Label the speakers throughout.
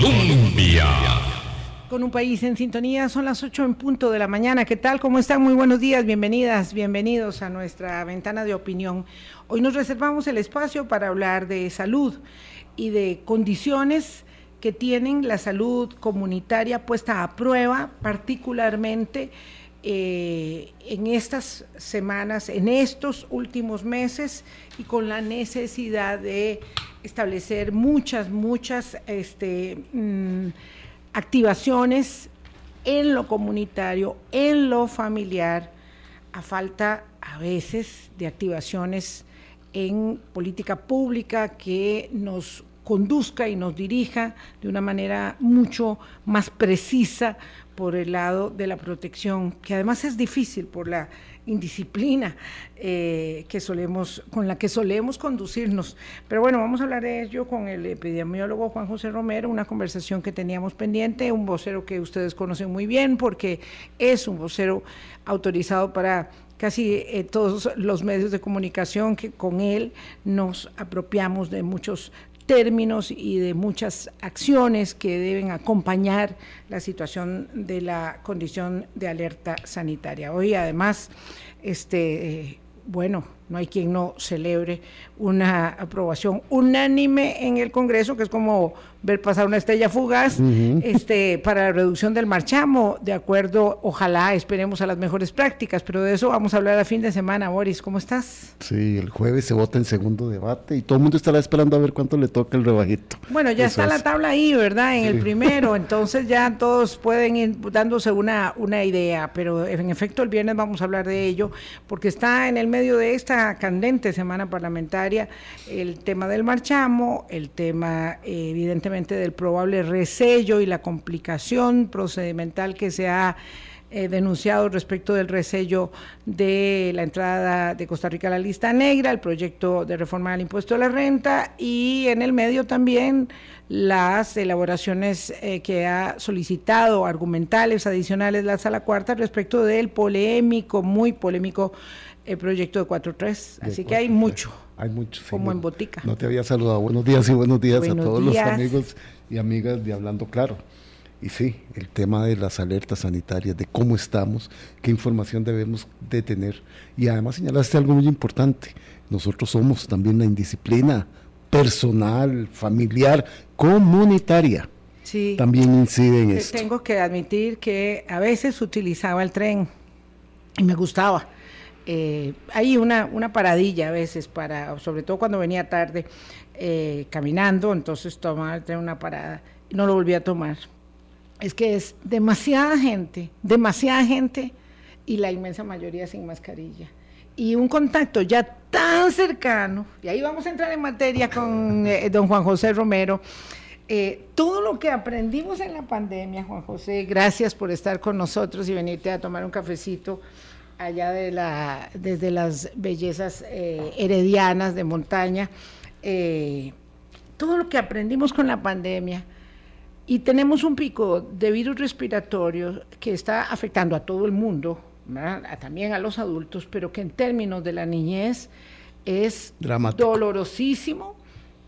Speaker 1: Colombia.
Speaker 2: Con un país en sintonía, son las 8 en punto de la mañana. ¿Qué tal? ¿Cómo están? Muy buenos días, bienvenidas, bienvenidos a nuestra ventana de opinión. Hoy nos reservamos el espacio para hablar de salud y de condiciones que tienen la salud comunitaria puesta a prueba, particularmente eh, en estas semanas, en estos últimos meses y con la necesidad de establecer muchas, muchas este, mm, activaciones en lo comunitario, en lo familiar, a falta a veces de activaciones en política pública que nos conduzca y nos dirija de una manera mucho más precisa por el lado de la protección, que además es difícil por la indisciplina eh, que solemos, con la que solemos conducirnos. Pero bueno, vamos a hablar de ello con el epidemiólogo Juan José Romero, una conversación que teníamos pendiente, un vocero que ustedes conocen muy bien porque es un vocero autorizado para casi eh, todos los medios de comunicación que con él nos apropiamos de muchos términos y de muchas acciones que deben acompañar la situación de la condición de alerta sanitaria. Hoy además, este, eh, bueno, no hay quien no celebre una aprobación unánime en el Congreso, que es como ver pasar una estrella fugaz, este, para la reducción del marchamo, de acuerdo, ojalá esperemos a las mejores prácticas, pero de eso vamos a hablar a fin de semana, Boris, ¿cómo estás?
Speaker 3: Sí, el jueves se vota en segundo debate y todo el mundo estará esperando a ver cuánto le toca el rebajito.
Speaker 2: Bueno, ya está la tabla ahí, ¿verdad? En el primero, entonces ya todos pueden ir dándose una, una idea, pero en efecto el viernes vamos a hablar de ello, porque está en el medio de esta candente semana parlamentaria el tema del marchamo, el tema evidentemente del probable resello y la complicación procedimental que se ha eh, denunciado respecto del resello de la entrada de Costa Rica a la lista negra, el proyecto de reforma del impuesto a la renta y en el medio también las elaboraciones eh, que ha solicitado argumentales adicionales la sala cuarta respecto del polémico, muy polémico el eh, proyecto de 4.3. Así que hay mucho.
Speaker 3: Hay mucho.
Speaker 2: como en botica.
Speaker 3: No te había saludado. Buenos días y buenos días a todos los amigos y amigas de Hablando Claro. Y sí, el tema de las alertas sanitarias, de cómo estamos, qué información debemos de tener. Y además señalaste algo muy importante. Nosotros somos también la indisciplina personal, familiar, comunitaria. Sí. También incide en esto.
Speaker 2: Tengo que admitir que a veces utilizaba el tren y me gustaba eh, hay una, una paradilla a veces para, sobre todo cuando venía tarde eh, caminando, entonces tomaba una parada no lo volví a tomar. Es que es demasiada gente, demasiada gente y la inmensa mayoría sin mascarilla. Y un contacto ya tan cercano, y ahí vamos a entrar en materia con eh, don Juan José Romero. todo lo que aprendimos en la pandemia, Juan José, gracias por estar con nosotros y venirte a tomar un cafecito allá de la, desde las bellezas eh, heredianas de montaña, eh, todo lo que aprendimos con la pandemia, y tenemos un pico de virus respiratorio que está afectando a todo el mundo, también a los adultos, pero que en términos de la niñez es dolorosísimo,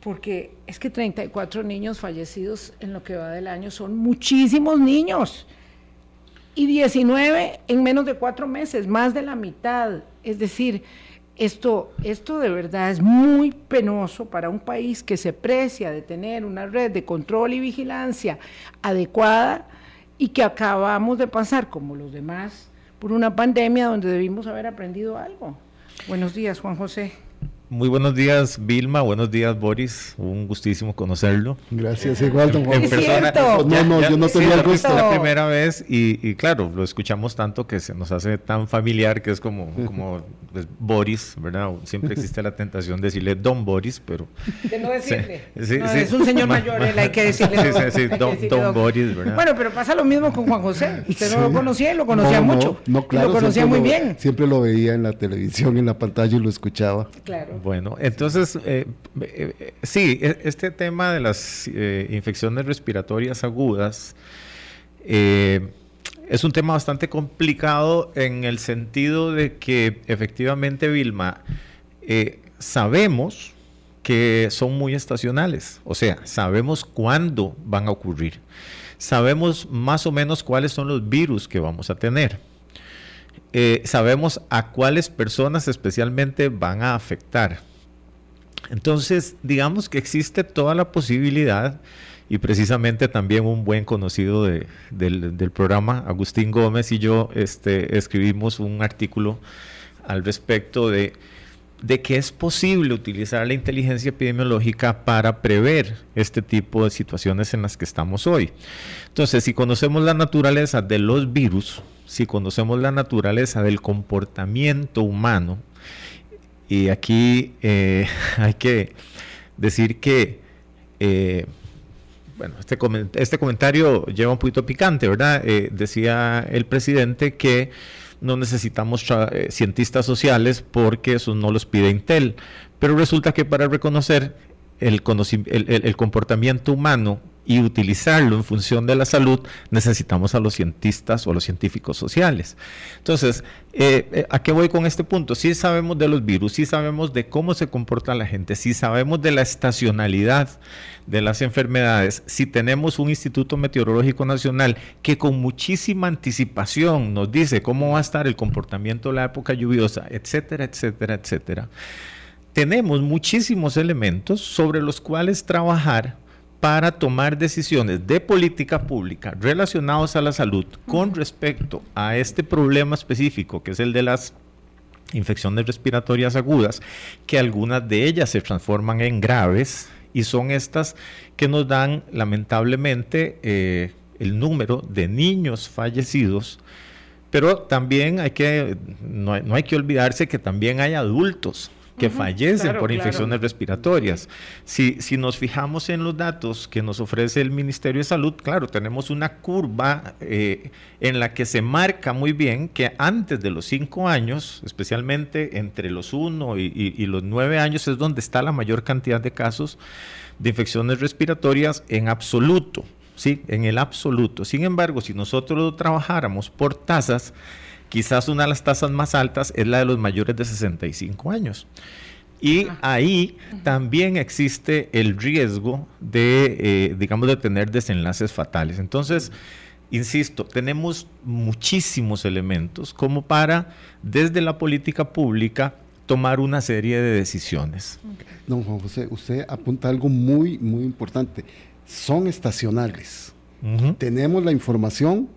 Speaker 2: porque es que 34 niños fallecidos en lo que va del año son muchísimos niños y 19 en menos de cuatro meses, más de la mitad. Es decir, esto, esto de verdad es muy penoso para un país que se precia de tener una red de control y vigilancia adecuada y que acabamos de pasar, como los demás, por una pandemia donde debimos haber aprendido algo. Buenos días, Juan José.
Speaker 4: Muy buenos días, Vilma. Buenos días, Boris. Un gustísimo conocerlo.
Speaker 3: Gracias, igual, don Juan.
Speaker 4: En persona. No, no, yo no tenía el gusto. la primera vez y, claro, lo escuchamos tanto que se nos hace tan familiar que es como, como pues, Boris, ¿verdad? Siempre existe la tentación de decirle Don Boris, pero...
Speaker 2: De no decirle. Sí, no, es un señor mayor, él hay que decirle.
Speaker 4: Sí, sí, don, don, Boris, ¿verdad?
Speaker 2: Bueno, pero pasa lo mismo con Juan José. Usted no lo conocía y lo conocía mucho. No, claro. lo conocía muy bien.
Speaker 3: Siempre lo veía en la televisión, en la pantalla y lo escuchaba.
Speaker 2: Claro.
Speaker 4: Bueno, entonces, eh, eh, sí, e, este tema de las eh, infecciones respiratorias agudas es un tema bastante complicado en el sentido de que efectivamente, Vilma, sabemos que son muy estacionales, o sea, sabemos cuándo van a ocurrir, sabemos más o menos cuáles son los virus que vamos a tener, eh, sabemos a cuáles personas especialmente van a afectar. Entonces, digamos que existe toda la posibilidad y precisamente también un buen conocido del, programa, Agustín Gómez y yo, este, escribimos un artículo al respecto de, de que es posible utilizar la inteligencia epidemiológica para prever este tipo de situaciones en las que estamos hoy. Entonces, si conocemos la naturaleza de los virus, si conocemos la naturaleza del comportamiento humano, y aquí eh, hay que decir que eh, bueno, este, este comentario lleva un poquito picante, ¿verdad? Eh, decía el presidente que no necesitamos cientistas sociales porque eso no los pide Intel, pero resulta que para reconocer el, el comportamiento humano y utilizarlo en función de la salud, necesitamos a los cientistas o a los científicos sociales. Entonces, eh, eh, ¿a qué voy con este punto? Sí sabemos de los virus, sí sabemos de cómo se comporta la gente, sí sabemos de la estacionalidad de las enfermedades, si tenemos un Instituto Meteorológico Nacional que con muchísima anticipación nos dice cómo va a estar el comportamiento de la época lluviosa, etcétera, etcétera, etcétera, tenemos muchísimos elementos sobre los cuales trabajar para tomar decisiones de política pública relacionados a la salud con respecto a este problema específico, que es el de las infecciones respiratorias agudas, que algunas de ellas se transforman en graves y son estas que nos dan lamentablemente eh, el número de niños fallecidos, pero también hay que, no no hay que olvidarse que también hay adultos que fallecen por infecciones respiratorias. Si, si nos fijamos en los datos que nos ofrece el Ministerio de Salud, claro, tenemos una curva eh, en la que se marca muy bien que antes de los cinco años, especialmente entre los uno y, y los nueve años, es donde está la mayor cantidad de casos de infecciones respiratorias en absoluto. Sí, en el absoluto. Sin embargo, si nosotros trabajáramos por tasas, Quizás una de las tasas más altas es la de los mayores de 65 años. Y ahí también existe el riesgo de, eh, digamos, de tener desenlaces fatales. Entonces, insisto, tenemos muchísimos elementos como para, desde la política pública, tomar una serie de decisiones.
Speaker 3: Don Juan José, usted apunta algo muy, muy importante. Son estacionales. Tenemos la información,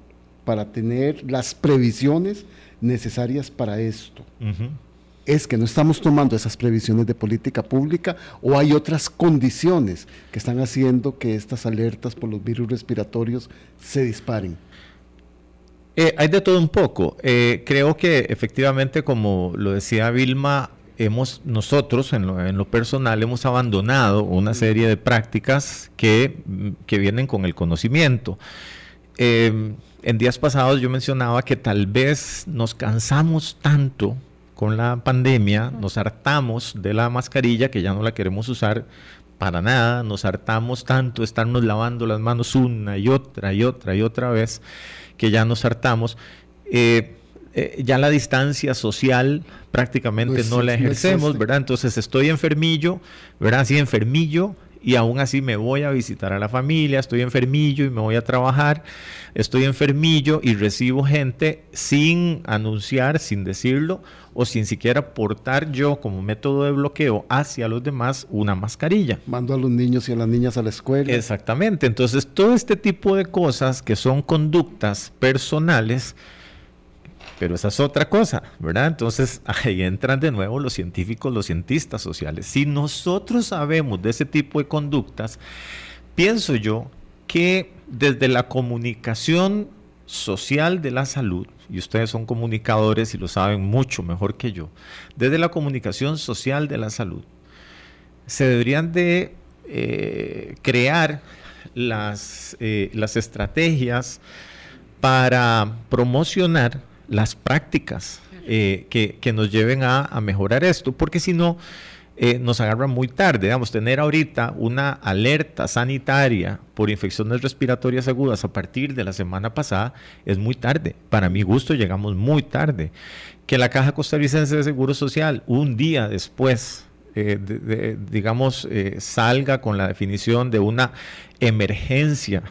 Speaker 3: para tener las previsiones necesarias para esto. Es que no estamos tomando esas previsiones de política pública o hay otras condiciones que están haciendo que estas alertas por los virus respiratorios se disparen.
Speaker 4: Eh, hay de todo un poco. Eh, creo que efectivamente, como lo decía Vilma, hemos nosotros en lo, personal hemos abandonado una serie de prácticas que, que vienen con el conocimiento. Eh, en días pasados yo mencionaba que tal vez nos cansamos tanto con la pandemia, nos hartamos de la mascarilla que ya no la queremos usar para nada, nos hartamos tanto estarnos lavando las manos una y otra y otra y otra vez que ya nos hartamos. Eh, eh, ya la distancia social prácticamente no, la ejercemos, ¿verdad? Entonces estoy enfermillo, ¿verdad? Sí, enfermillo, y aún así me voy a visitar a la familia, estoy enfermillo y me voy a trabajar, estoy enfermillo y recibo gente sin anunciar, sin decirlo o sin siquiera portar yo como método de bloqueo hacia los demás una mascarilla.
Speaker 3: Mando a los niños y a las niñas a la escuela.
Speaker 4: Exactamente, entonces todo este tipo de cosas que son conductas personales, pero esa es otra cosa, ¿verdad? Entonces ahí entran de nuevo los científicos, los cientistas sociales. Si nosotros sabemos de ese tipo de conductas, pienso yo que desde la comunicación social de la salud, y ustedes son comunicadores y lo saben mucho mejor que yo, desde la comunicación social de la salud, se deberían de eh, crear las, eh, las estrategias para promocionar las prácticas eh, que, nos lleven a, mejorar esto, porque si no, eh, nos agarra muy tarde. Digamos, tener ahorita una alerta sanitaria por infecciones respiratorias agudas a partir de la semana pasada es muy tarde. Para mi gusto, llegamos muy tarde. Que la Caja Costarricense de Seguro Social, un día después eh, digamos, salga con la definición de una emergencia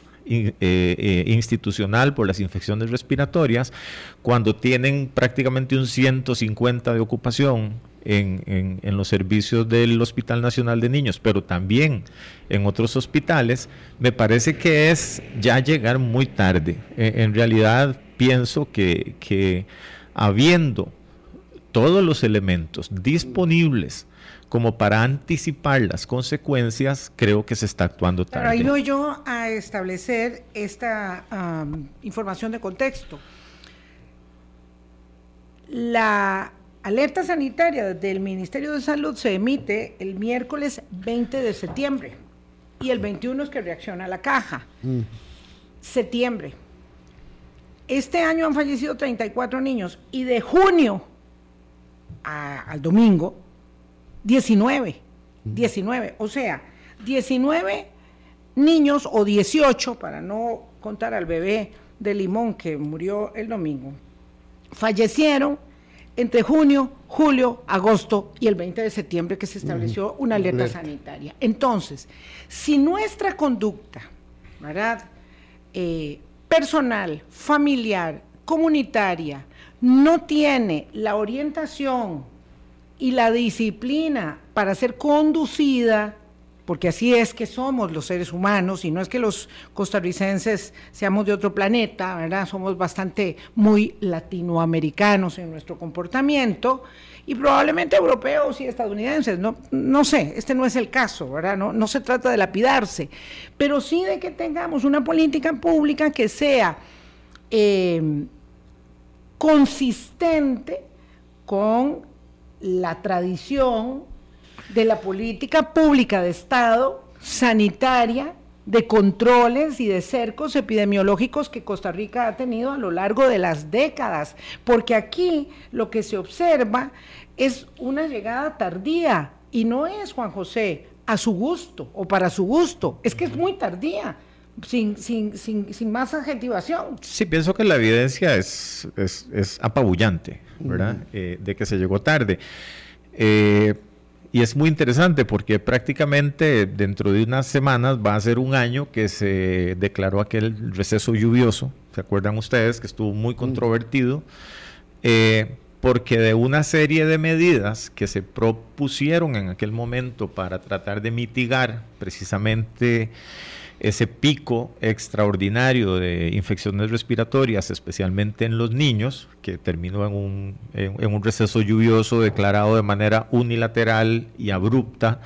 Speaker 4: institucional por las infecciones respiratorias, cuando tienen prácticamente un 150 de ocupación en, los servicios del Hospital Nacional de Niños, pero también en otros hospitales, me parece que es ya llegar muy tarde. en realidad pienso que, que habiendo todos los elementos disponibles como para anticipar las consecuencias, creo que se está actuando tarde.
Speaker 2: ahí voy yo a establecer esta información de contexto. La alerta sanitaria del Ministerio de Salud se emite el miércoles 20 de septiembre y el 21 es que reacciona la caja. Mm. Septiembre. Este año han fallecido 34 niños y de junio al domingo 19. 19. O sea, 19 niños o 18, para no contar al bebé de Limón que murió el domingo, fallecieron entre junio, julio, agosto y el 20 de septiembre que se estableció una alerta sanitaria. Entonces, si nuestra conducta, ¿verdad? Eh, personal, familiar, comunitaria, no tiene la orientación y la disciplina para ser conducida, porque así es que somos los seres humanos, y no es que los costarricenses seamos de otro planeta, ¿verdad? Somos bastante muy latinoamericanos en nuestro comportamiento, y probablemente europeos y estadounidenses, no, no sé, este no es el caso, ¿verdad? No, no se trata de lapidarse, pero sí de que tengamos una política pública que sea eh, consistente con la tradición de la política pública de Estado sanitaria, de controles y de cercos epidemiológicos que Costa Rica ha tenido a lo largo de las décadas, porque aquí lo que se observa es una llegada tardía y no es, Juan José, a su gusto o para su gusto, es que es muy tardía. Sin, sin, sin, sin más adjetivación.
Speaker 4: Sí, pienso que la evidencia es, es, es apabullante. ¿verdad? Eh, de que se llegó tarde. Eh, y es muy interesante porque prácticamente dentro de unas semanas va a ser un año que se declaró aquel receso lluvioso, ¿se acuerdan ustedes? Que estuvo muy controvertido, eh, porque de una serie de medidas que se propusieron en aquel momento para tratar de mitigar precisamente ese pico extraordinario de infecciones respiratorias, especialmente en los niños, que terminó en un, en, un receso lluvioso declarado de manera unilateral y abrupta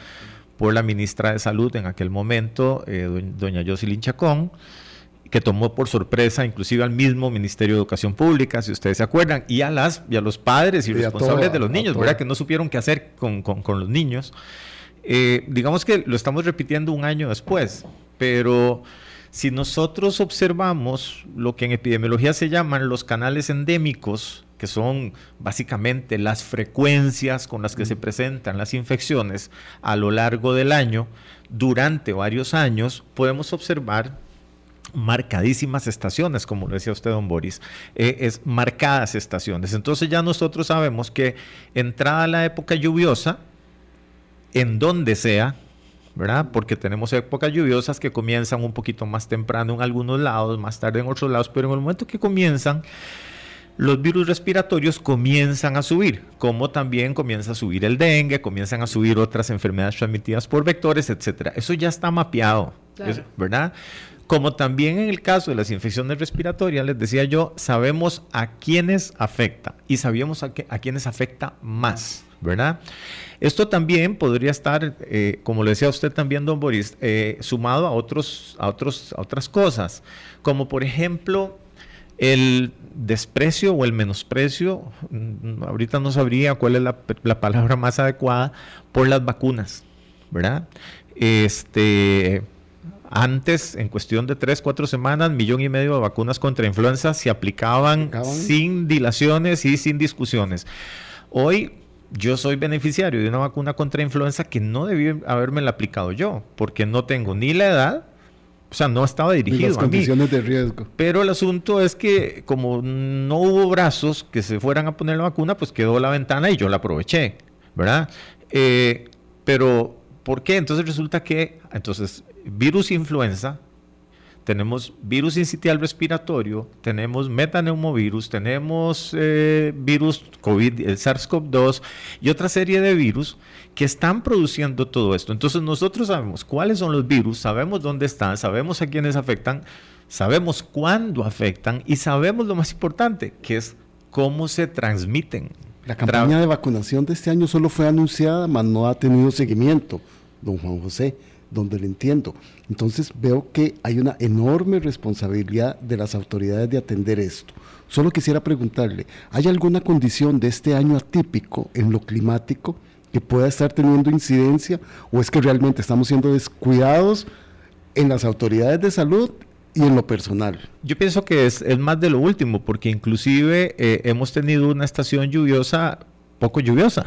Speaker 4: por la ministra de Salud en aquel momento, eh, doña Jocelyn Chacón, que tomó por sorpresa inclusive al mismo Ministerio de Educación Pública, si ustedes se acuerdan, y a, las, y a los padres y, responsables de los niños, ¿verdad? Que no supieron qué hacer con, los niños. Eh, digamos que lo estamos repitiendo un año después. Pero si nosotros observamos lo que en epidemiología se llaman los canales endémicos, que son básicamente las frecuencias con las que se presentan las infecciones a lo largo del año, durante varios años, podemos observar marcadísimas estaciones, como lo decía usted, don Boris, eh, es marcadas estaciones. Entonces ya nosotros sabemos que entrada la época lluviosa, en donde sea, ¿verdad? Porque tenemos épocas lluviosas que comienzan un poquito más temprano en algunos lados, más tarde en otros lados, pero en el momento que comienzan, los virus respiratorios comienzan a subir, como también comienza a subir el dengue, comienzan a subir otras enfermedades transmitidas por vectores, etcétera. Eso ya está mapeado, ¿verdad? Como también en el caso de las infecciones respiratorias, les decía yo, sabemos a quiénes afecta y sabíamos a, a quiénes afecta más, ¿verdad? Esto también podría estar, eh, como le decía usted también, don Boris, eh, sumado a, otros, a, otros, a otras cosas, como por ejemplo el desprecio o el menosprecio, mm, ahorita no sabría cuál es la, palabra más adecuada, por las vacunas, ¿verdad? Este, antes, en cuestión de tres, cuatro semanas, millón y medio de vacunas contra influenza se aplicaban sin dilaciones y sin discusiones. Hoy yo soy beneficiario de una vacuna contra influenza que no debí haberme aplicado yo, porque no tengo ni la edad, o sea, no estaba dirigido las
Speaker 3: condiciones de riesgo.
Speaker 4: Pero el asunto es que como no hubo brazos que se fueran a poner la vacuna, pues quedó la ventana y yo la aproveché, ¿verdad? Eh, Pero, ¿por qué? Entonces resulta que, entonces, virus influenza, tenemos virus incitial respiratorio, tenemos metaneumovirus, tenemos eh, virus COVID, el SARS-CoV-2 y otra serie de virus que están produciendo todo esto. Entonces nosotros sabemos cuáles son los virus, sabemos dónde están, sabemos a quiénes afectan, sabemos cuándo afectan y sabemos lo más importante, que es cómo se transmiten.
Speaker 3: La campaña de vacunación de este año solo fue anunciada, mas no ha tenido seguimiento, don Juan José donde lo entiendo. Entonces veo que hay una enorme responsabilidad de las autoridades de atender esto. Solo quisiera preguntarle, ¿hay alguna condición de este año atípico en lo climático que pueda estar teniendo incidencia o es que realmente estamos siendo descuidados en las autoridades de salud y en lo personal?
Speaker 4: Yo pienso que es, más de lo último, porque inclusive eh, hemos tenido una estación lluviosa poco lluviosa.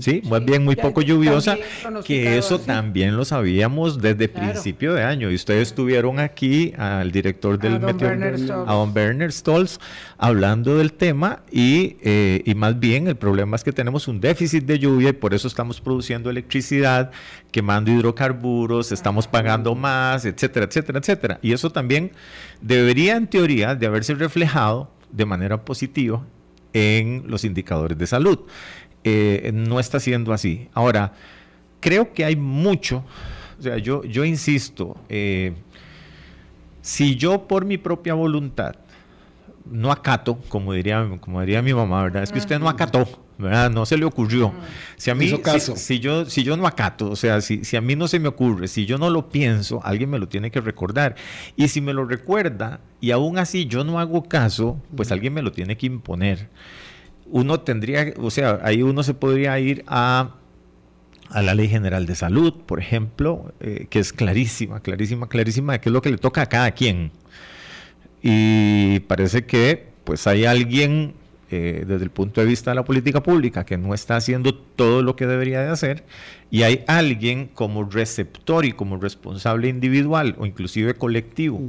Speaker 4: Sí, más bien muy poco lluviosa, que eso también lo sabíamos desde principio de año. Y ustedes tuvieron aquí al director del a a don Berner Stolz, hablando del tema y, eh, y más bien el problema es que tenemos un déficit de lluvia y por eso estamos produciendo electricidad, quemando hidrocarburos, estamos pagando más, etcétera, etcétera, etcétera. Y eso también debería en teoría de haberse reflejado de manera positiva en los indicadores de salud. Eh, no está siendo así. Ahora, creo que hay mucho, o sea, yo, yo insisto, eh, si yo por mi propia voluntad no acato, como diría, como diría mi mamá, ¿verdad? Es que usted no acató, ¿verdad? No se le ocurrió. Si a mí, Si, yo, si yo no acato, o sea, si, si a mí no se me ocurre, si yo no lo pienso, alguien me lo tiene que recordar. Y si me lo recuerda y aún así yo no hago caso, pues alguien me lo tiene que imponer. Uno tendría, o sea, ahí uno se podría ir a a la Ley General de Salud, por ejemplo, eh, que es clarísima, clarísima, clarísima de qué es lo que le toca a cada quien. Y parece que pues hay alguien eh, desde el punto de vista de la política pública que no está haciendo todo lo que debería de hacer y hay alguien como receptor y como responsable individual o inclusive colectivo,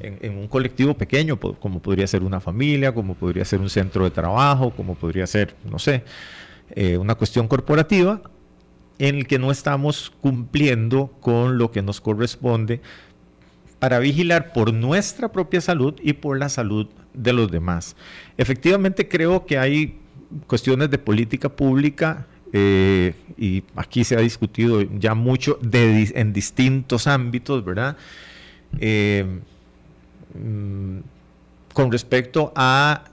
Speaker 4: en, un colectivo pequeño como podría ser una familia, como podría ser un centro de trabajo, como podría ser, no sé, eh, una cuestión corporativa en el que no estamos cumpliendo con lo que nos corresponde para vigilar por nuestra propia salud y por la salud de los demás. Efectivamente creo que hay cuestiones de política pública eh, y aquí se ha discutido ya mucho en distintos ámbitos, ¿verdad? Eh, mm, con respecto a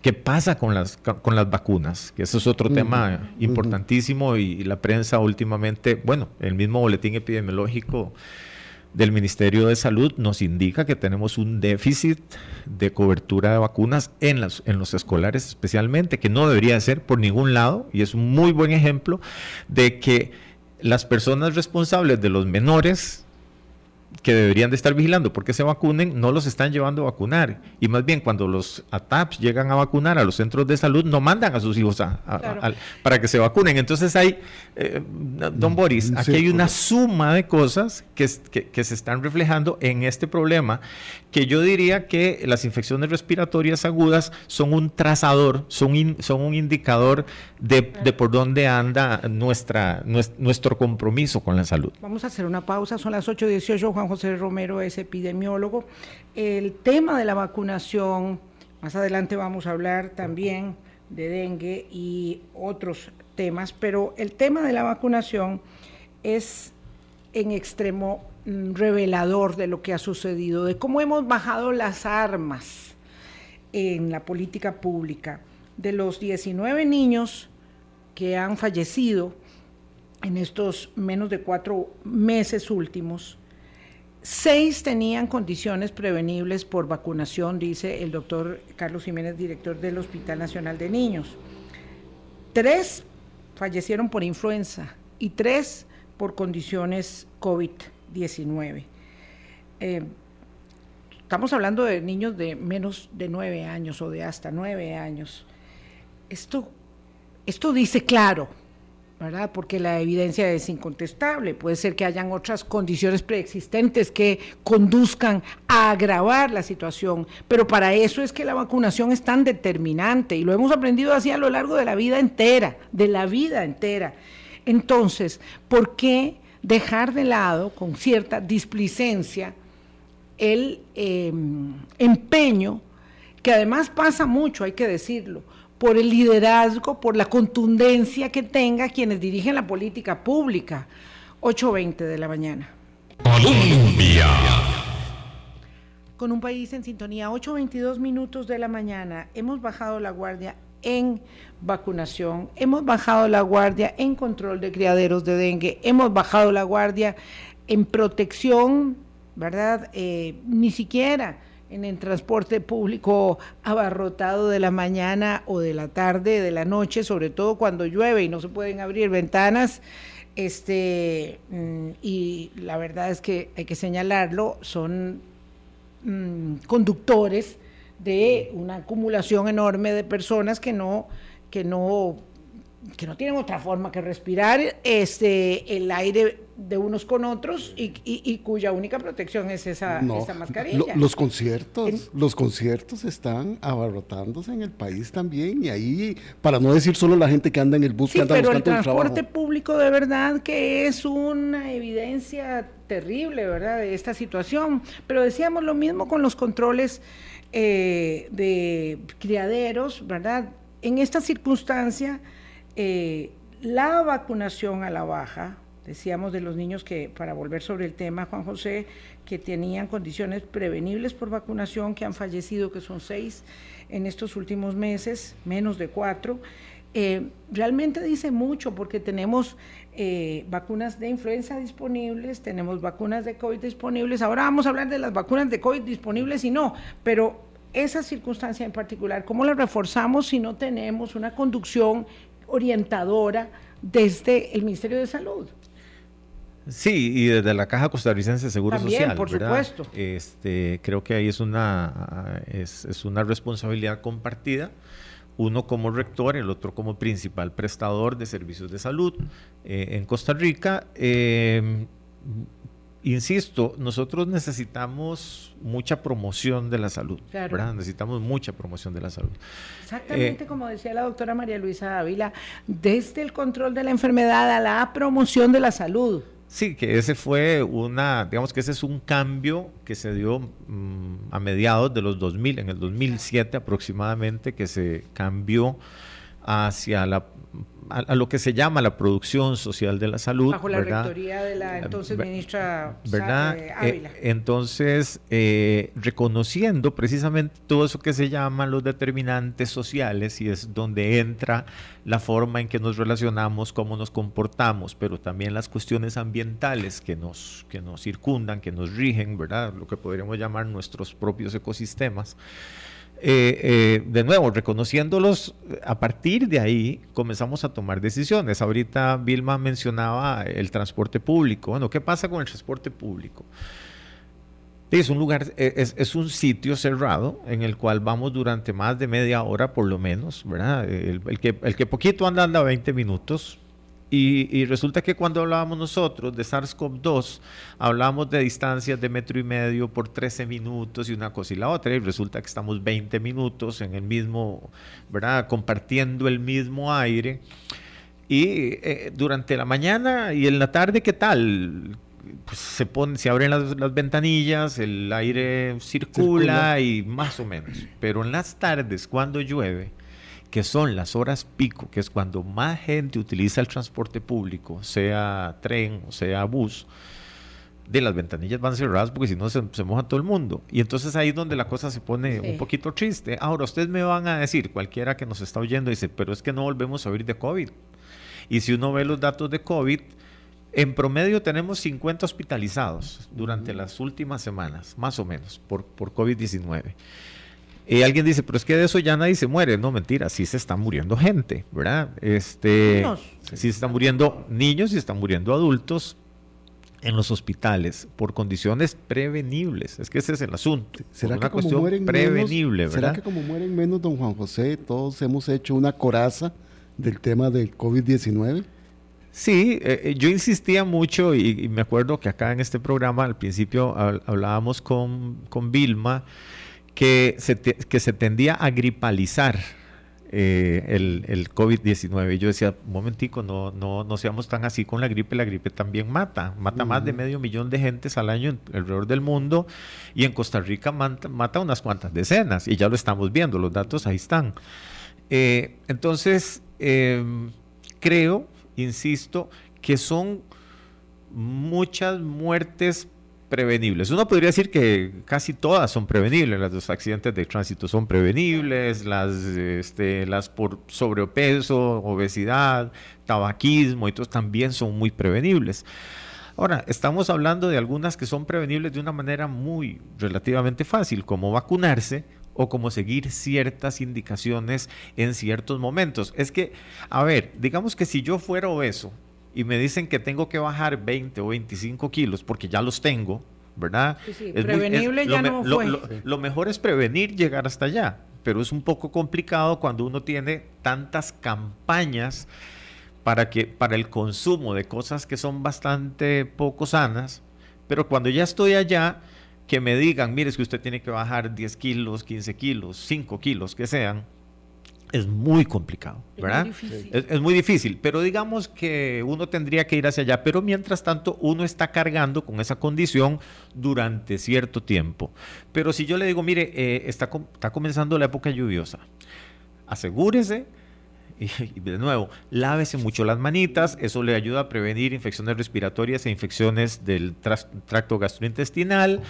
Speaker 4: qué pasa con las, con las vacunas, que eso es otro tema importantísimo y la prensa últimamente, bueno, el mismo boletín epidemiológico del Ministerio de Salud nos indica que tenemos un déficit de cobertura de vacunas en, las, en los escolares especialmente, que no debería ser por ningún lado, y es un muy buen ejemplo de que las personas responsables de los menores que deberían de estar vigilando porque se vacunen, no los están llevando a vacunar. Y más bien cuando los ATAPs llegan a vacunar a los centros de salud, no mandan a sus hijos para que se vacunen. Entonces hay, eh, don mm, Boris, aquí hay una suma de cosas que, que, se están reflejando en este problema, que yo diría que las infecciones respiratorias agudas son un trazador, son, un indicador de, por dónde anda nuestra, nuestro compromiso con la salud.
Speaker 2: Vamos a hacer una pausa, son las 8.18, Juan José Romero es epidemiólogo. El tema de la vacunación, más adelante vamos a hablar también de dengue y otros temas, pero el tema de la vacunación es en extremo revelador de lo que ha sucedido, de cómo hemos bajado las armas en la política pública. De los 19 niños que han fallecido en estos menos de cuatro meses últimos, Seis tenían condiciones prevenibles por vacunación, dice el doctor Carlos Jiménez, director del Hospital Nacional de Niños. Tres fallecieron por influenza y tres por condiciones COVID-19. Eh, estamos hablando de niños de menos de nueve años o de hasta nueve años. Esto, esto dice claro ¿verdad? Porque la evidencia es incontestable. Puede ser que hayan otras condiciones preexistentes que conduzcan a agravar la situación, pero para eso es que la vacunación es tan determinante y lo hemos aprendido así a lo largo de la vida entera, de la vida entera. Entonces, ¿por qué dejar de lado con cierta displicencia el em, empeño, que además pasa mucho, hay que decirlo, por el liderazgo, por la contundencia que tenga quienes dirigen la política pública. 8.20 de la mañana. Colombia. Con un país en sintonía, 8.22 minutos de la mañana, hemos bajado la guardia en vacunación, hemos bajado la guardia en control de criaderos de dengue, hemos bajado la guardia en protección, ¿verdad? Eh, ni siquiera en el transporte público abarrotado de la mañana o de la tarde, de la noche, sobre todo cuando llueve y no se pueden abrir ventanas. Este, mm, y la verdad es que hay que señalarlo, son mm, conductores de una acumulación enorme de personas que no, que no, que no tienen otra forma que respirar este, el aire de unos con otros y, cuya única protección es esa, mascarilla.
Speaker 3: los conciertos, los conciertos están abarrotándose en el país también y ahí, para no decir solo la gente que anda en el bus,
Speaker 2: que anda pero el transporte público de verdad que es una evidencia terrible, ¿verdad? De esta situación. Pero decíamos lo mismo con los controles eh, de criaderos, ¿verdad? En esta circunstancia, eh, la vacunación a la baja, decíamos de los niños que, para volver sobre el tema, Juan José, que tenían condiciones prevenibles por vacunación, que han fallecido, que son seis en estos últimos meses, menos de cuatro, eh, realmente dice mucho porque tenemos vacunas de influenza disponibles, tenemos vacunas de COVID disponibles. Ahora vamos a hablar de las vacunas de COVID disponibles y no, pero esa circunstancia en particular, ¿cómo la reforzamos si no tenemos una conducción orientadora desde el Ministerio de Salud?
Speaker 4: Sí, y desde la Caja Costarricense de Seguro
Speaker 2: También,
Speaker 4: Social.
Speaker 2: por supuesto.
Speaker 4: Este, creo que ahí es una, es, una responsabilidad compartida uno como rector, el otro como principal prestador de servicios de salud eh, en Costa Rica. Eh, insisto, nosotros necesitamos mucha promoción de la salud, ¿verdad? Necesitamos mucha promoción de la salud.
Speaker 2: Exactamente eh, como decía la doctora María Luisa Ávila, desde el control de la enfermedad a la promoción de la salud.
Speaker 4: Sí, que ese fue una, digamos que ese es un cambio que se dio mm, a mediados de los 2000, en el 2007 aproximadamente, que se cambió hacia la a, lo que se llama la producción social de la salud.
Speaker 2: Bajo la rectoría de la entonces ministra
Speaker 4: ¿verdad? Eh, Ávila. entonces, eh, reconociendo precisamente todo eso que se llaman los determinantes sociales y es donde entra la forma en que nos relacionamos, cómo nos comportamos, pero también las cuestiones ambientales que nos, que nos circundan, que nos rigen, ¿verdad? Lo que podríamos llamar nuestros propios ecosistemas. Eh, eh, de nuevo, reconociéndolos, a partir de ahí comenzamos a tomar decisiones. Ahorita Vilma mencionaba el transporte público. Bueno, ¿qué pasa con el transporte público? Es un lugar, es, es, un sitio cerrado en el cual vamos durante más de media hora por lo menos, ¿verdad? El, el que, el que poquito anda anda 20 minutos, y, resulta que cuando hablábamos nosotros de SARS-CoV-2, hablábamos de distancias de metro y medio por 13 minutos y una cosa y la otra, y resulta que estamos 20 minutos en el mismo, ¿verdad? Compartiendo el mismo aire. Y eh, durante la mañana y en la tarde, ¿qué tal? Pues se, pone, se abren las, las ventanillas, el aire circula y más o menos. Pero en las tardes, cuando llueve, que son las horas pico, que es cuando más gente utiliza el transporte público, sea tren o sea bus, de las ventanillas van cerradas porque si no se, moja todo el mundo. Y entonces ahí es donde la cosa se pone un poquito triste. Ahora, ustedes me van a decir, cualquiera que nos está oyendo dice, pero es que no volvemos a oír de COVID. Y si uno ve los datos de COVID, en promedio tenemos 50 hospitalizados durante las últimas semanas, más o menos, por, por COVID-19. Y alguien dice, pero es que de eso ya nadie se muere. No, mentira, sí se está muriendo gente, ¿verdad? Este, sí se están muriendo niños y se están muriendo adultos en los hospitales por condiciones prevenibles. Es que ese es el asunto.
Speaker 3: ¿Será que como mueren prevenible, menos, ¿Será que como mueren menos, don Juan José, todos hemos hecho una coraza del tema del COVID-19?
Speaker 4: Sí, eh, eh, yo insistía mucho y, me acuerdo que acá en este programa al principio hablábamos con, con Vilma que se, que se tendía a gripalizar eh, el, el COVID-19. Yo decía, un momentico, no, no, no seamos tan así con la gripe, la gripe también mata, mata más de medio millón de gentes al año alrededor del mundo y en Costa Rica mata, unas cuantas decenas y ya lo estamos viendo, los datos ahí están. Eh, entonces, em, creo, insisto, que son muchas muertes prevenibles. Uno podría decir que casi todas son prevenibles. Las dos accidentes de tránsito son prevenibles, las, este, las por sobrepeso, obesidad, tabaquismo y todos también son muy prevenibles. Ahora, estamos hablando de algunas que son prevenibles de una manera muy relativamente fácil, como vacunarse o como seguir ciertas indicaciones en ciertos momentos. Es que, a ver, digamos que si yo fuera obeso, y me dicen que tengo que bajar 20 o 25 kilos porque ya los tengo, ¿verdad?
Speaker 2: Sí, Prevenible ya no fue.
Speaker 4: Lo, mejor es prevenir llegar hasta allá, pero es un poco complicado cuando uno tiene tantas campañas para, que, para el consumo de cosas que son bastante poco sanas, pero cuando ya estoy allá, que me digan, mire, es que usted tiene que bajar 10 kilos, 15 kilos, 5 kilos, que sean, es muy complicado, ¿verdad? Es muy, difícil, pero digamos que uno tendría que ir hacia allá, pero mientras tanto uno está cargando con esa condición durante cierto tiempo. Pero si yo le digo, mire, eh, está, está comenzando la época lluviosa, asegúrese y, de nuevo, lávese mucho las manitas, eso le ayuda a prevenir infecciones respiratorias e infecciones del tracto gastrointestinal.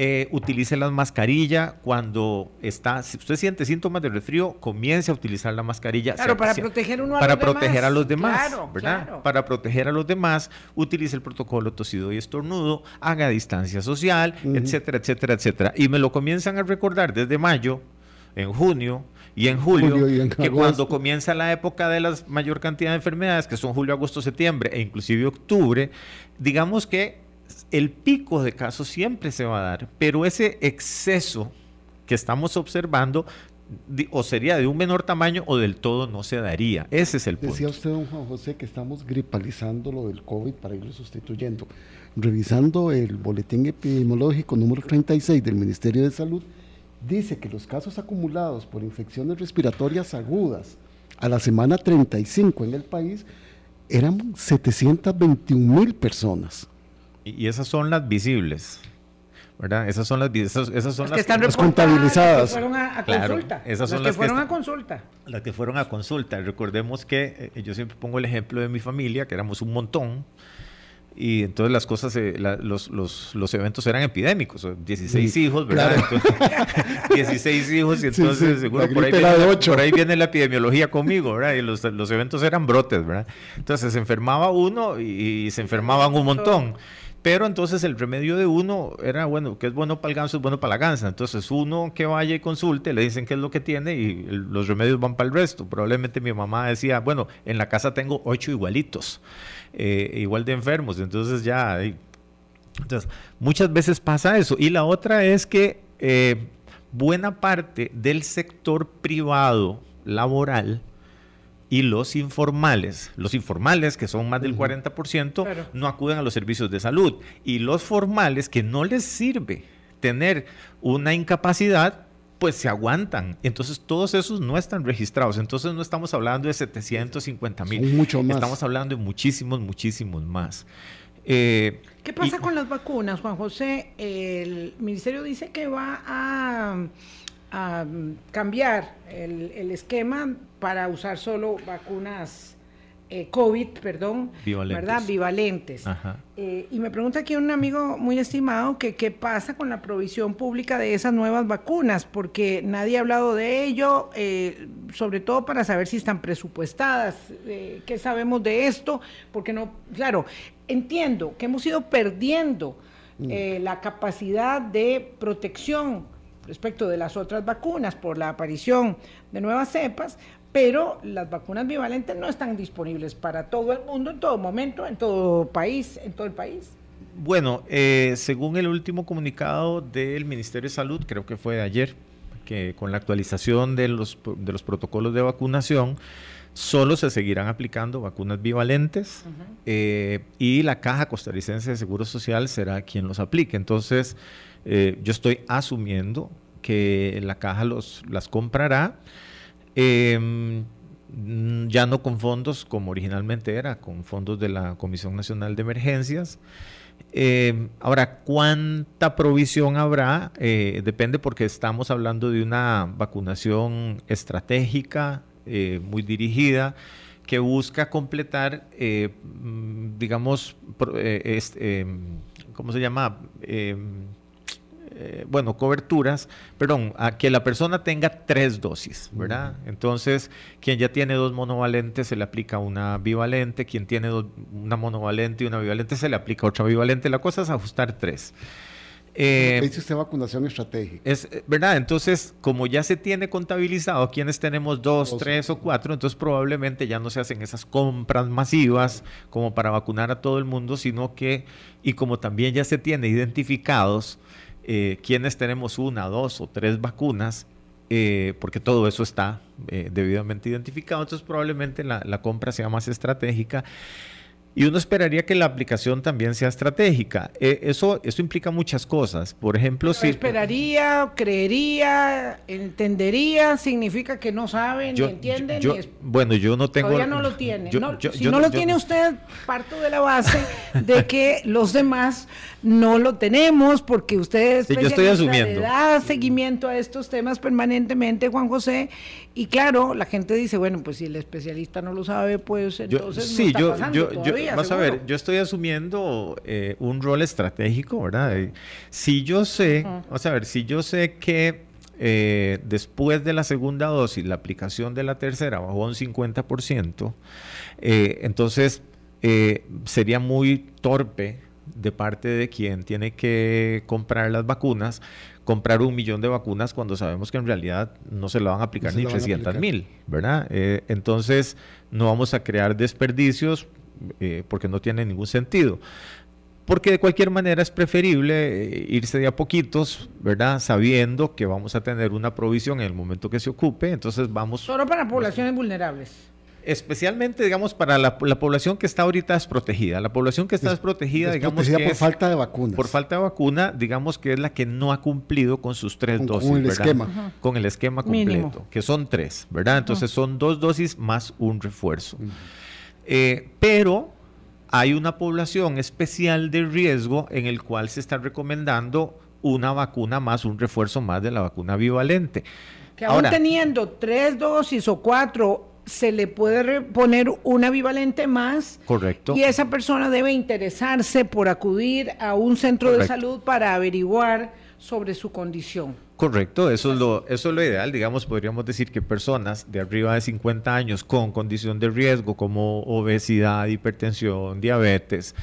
Speaker 4: Eh, utilice la mascarilla cuando está, si usted siente síntomas de resfrío, comience a utilizar la mascarilla.
Speaker 2: Claro, para proteger uno
Speaker 4: a para proteger a los demás, ¿verdad? Para proteger a los demás, utilice el protocolo tosido y estornudo, haga distancia social, etcétera, etcétera, etcétera. Y me lo comienzan a recordar desde mayo, en junio, y en julio, que cuando comienza la época de la mayor cantidad de enfermedades, que son julio, agosto, septiembre e inclusive octubre, digamos que el pico de casos siempre se va a dar, pero ese exceso que estamos observando o sería de un menor tamaño o del todo no se daría. Ese es el punto.
Speaker 3: Decía usted, don Juan José, que estamos gripalizando lo del COVID para irlo sustituyendo. Revisando el boletín epidemiológico número 36 del Ministerio de Salud, dice que los casos acumulados por infecciones respiratorias agudas a la semana 35 en el país eran 721 mil personas.
Speaker 4: Y, esas son las visibles. ¿verdad? Esas son las esas, esas son las,
Speaker 2: que están contabilizadas. Las que fueron a, consulta.
Speaker 4: Esas
Speaker 2: son las, que fueron a consulta.
Speaker 4: Las que fueron a consulta. Recordemos que eh, yo siempre pongo el ejemplo de mi familia, que éramos un montón y entonces las cosas, eh, los, los, los, eventos eran epidémicos, 16 hijos, ¿verdad? 16 hijos y entonces seguro por ahí, viene, por ahí, viene, la epidemiología conmigo, ¿verdad? Y los, los, eventos eran brotes, ¿verdad? Entonces se enfermaba uno y, se enfermaban un montón. Pero entonces el remedio de uno era, bueno, que es bueno para el ganso, es bueno para la gansa. Entonces uno que vaya y consulte, le dicen qué es lo que tiene y los remedios van para el resto. Probablemente mi mamá decía, bueno, en la casa tengo ocho igualitos. Eh, igual de enfermos. Entonces ya, entonces, muchas veces pasa eso. Y la otra es que eh, buena parte del sector privado laboral y los informales, los informales que son más del 40%, no acuden a los servicios de salud. Y los formales que no les sirve tener una incapacidad, pues se aguantan. Entonces todos esos no están registrados. Entonces no estamos hablando de 750 mil.
Speaker 3: Mucho más.
Speaker 4: Estamos hablando de muchísimos, muchísimos más.
Speaker 2: Eh, ¿Qué pasa con las vacunas, Juan José? El ministerio dice que va a, cambiar el, el esquema para usar solo vacunas eh, COVID, perdón,
Speaker 4: bivalentes.
Speaker 2: ¿verdad? Bivalentes. Eh, y me pregunta aquí un amigo muy estimado que qué pasa con la provisión pública de esas nuevas vacunas, porque nadie ha hablado de ello, eh, sobre todo para saber si están presupuestadas, qué sabemos de esto, porque no, claro, entiendo que hemos ido perdiendo mm. la capacidad de protección respecto de las otras vacunas por la aparición de nuevas cepas, pero las vacunas bivalentes no están disponibles para todo el mundo, en todo momento, en todo país, en todo el país.
Speaker 4: Bueno, eh, según el último comunicado del Ministerio de Salud, creo que fue de ayer, que con la actualización de los, de los protocolos de vacunación, solo se seguirán aplicando vacunas bivalentes eh, y la Caja Costarricense de Seguro Social será quien los aplique. Entonces, eh, yo estoy asumiendo que la Caja los, las comprará Em, ya no con fondos como originalmente era, con fondos de la Comisión Nacional de Emergencias. Eh, ahora, ¿cuánta provisión habrá? Eh, depende porque estamos hablando de una vacunación estratégica, eh, muy dirigida, que busca completar, mm, digamos, este, ¿cómo se llama? Eh, bueno, coberturas, perdón, a que la persona tenga tres dosis, ¿verdad? Entonces, quien ya tiene dos monovalentes se le aplica una bivalente, quien tiene una monovalente y una bivalente se le aplica otra bivalente. La cosa es ajustar tres.
Speaker 3: Eh, dice usted vacunación estratégica.
Speaker 4: Es eh, verdad, entonces, como ya se tiene contabilizado quienes tenemos dos, tres o cuatro, entonces probablemente ya no se hacen esas compras masivas como para vacunar a todo el mundo, sino que, y como también ya se tiene identificados eh, quienes tenemos una, dos o tres vacunas, eh, porque todo eso está eh, debidamente identificado, entonces probablemente la, la compra sea más estratégica y uno esperaría que la aplicación también sea estratégica. Eh, eso, eso implica muchas cosas. Por ejemplo,
Speaker 2: si... Esperaría, creería, entendería, significa que no saben, ni entienden.
Speaker 4: Bueno, yo no tengo...
Speaker 2: Todavía no lo tiene. si no lo tiene usted, parto de la base de que los demás no lo tenemos porque ustedes
Speaker 4: yo estoy asumiendo.
Speaker 2: da seguimiento a estos temas permanentemente, Juan José, y claro, la gente dice, bueno, pues si el especialista no lo sabe, pues entonces
Speaker 4: sí, no está yo, yo, yo, vas a ver, yo estoy asumiendo eh, un rol estratégico, ¿verdad? Si yo sé, vamos a ver, si yo sé que eh, después de la segunda dosis, la aplicación de la tercera bajó un 50%, eh, entonces sería muy torpe de parte de quien tiene que comprar las vacunas, comprar un millón de vacunas cuando sabemos que en realidad no se lo van a aplicar ni 300 mil, ¿verdad? entonces no vamos a crear desperdicios eh, porque no tiene ningún sentido. Porque de cualquier manera es preferible eh, irse de a poquitos, ¿verdad? Sabiendo que vamos a tener una provisión en el momento que se ocupe, entonces vamos...
Speaker 2: Solo para poblaciones vulnerables
Speaker 4: especialmente, digamos, para la, población que está ahorita desprotegida. La población que está desprotegida, digamos,
Speaker 3: que por falta de vacunas.
Speaker 4: Por falta de vacuna, digamos que es la que no ha cumplido con sus tres dosis.
Speaker 3: Con el esquema.
Speaker 4: Con el esquema completo, que son tres, ¿verdad? Entonces son dos dosis más un refuerzo. Eh, pero hay una población especial de riesgo en el cual se está recomendando una vacuna más, un refuerzo más de la vacuna bivalente.
Speaker 2: Que aún teniendo tres dosis o cuatro, se le puede poner una bivalente más.
Speaker 4: Correcto.
Speaker 2: Y esa persona debe interesarse por acudir a un centro de salud para averiguar sobre su condición.
Speaker 4: Correcto, eso es, lo, eso es lo ideal. Digamos, podríamos decir que personas de arriba de 50 años con condición de riesgo como obesidad, hipertensión, diabetes,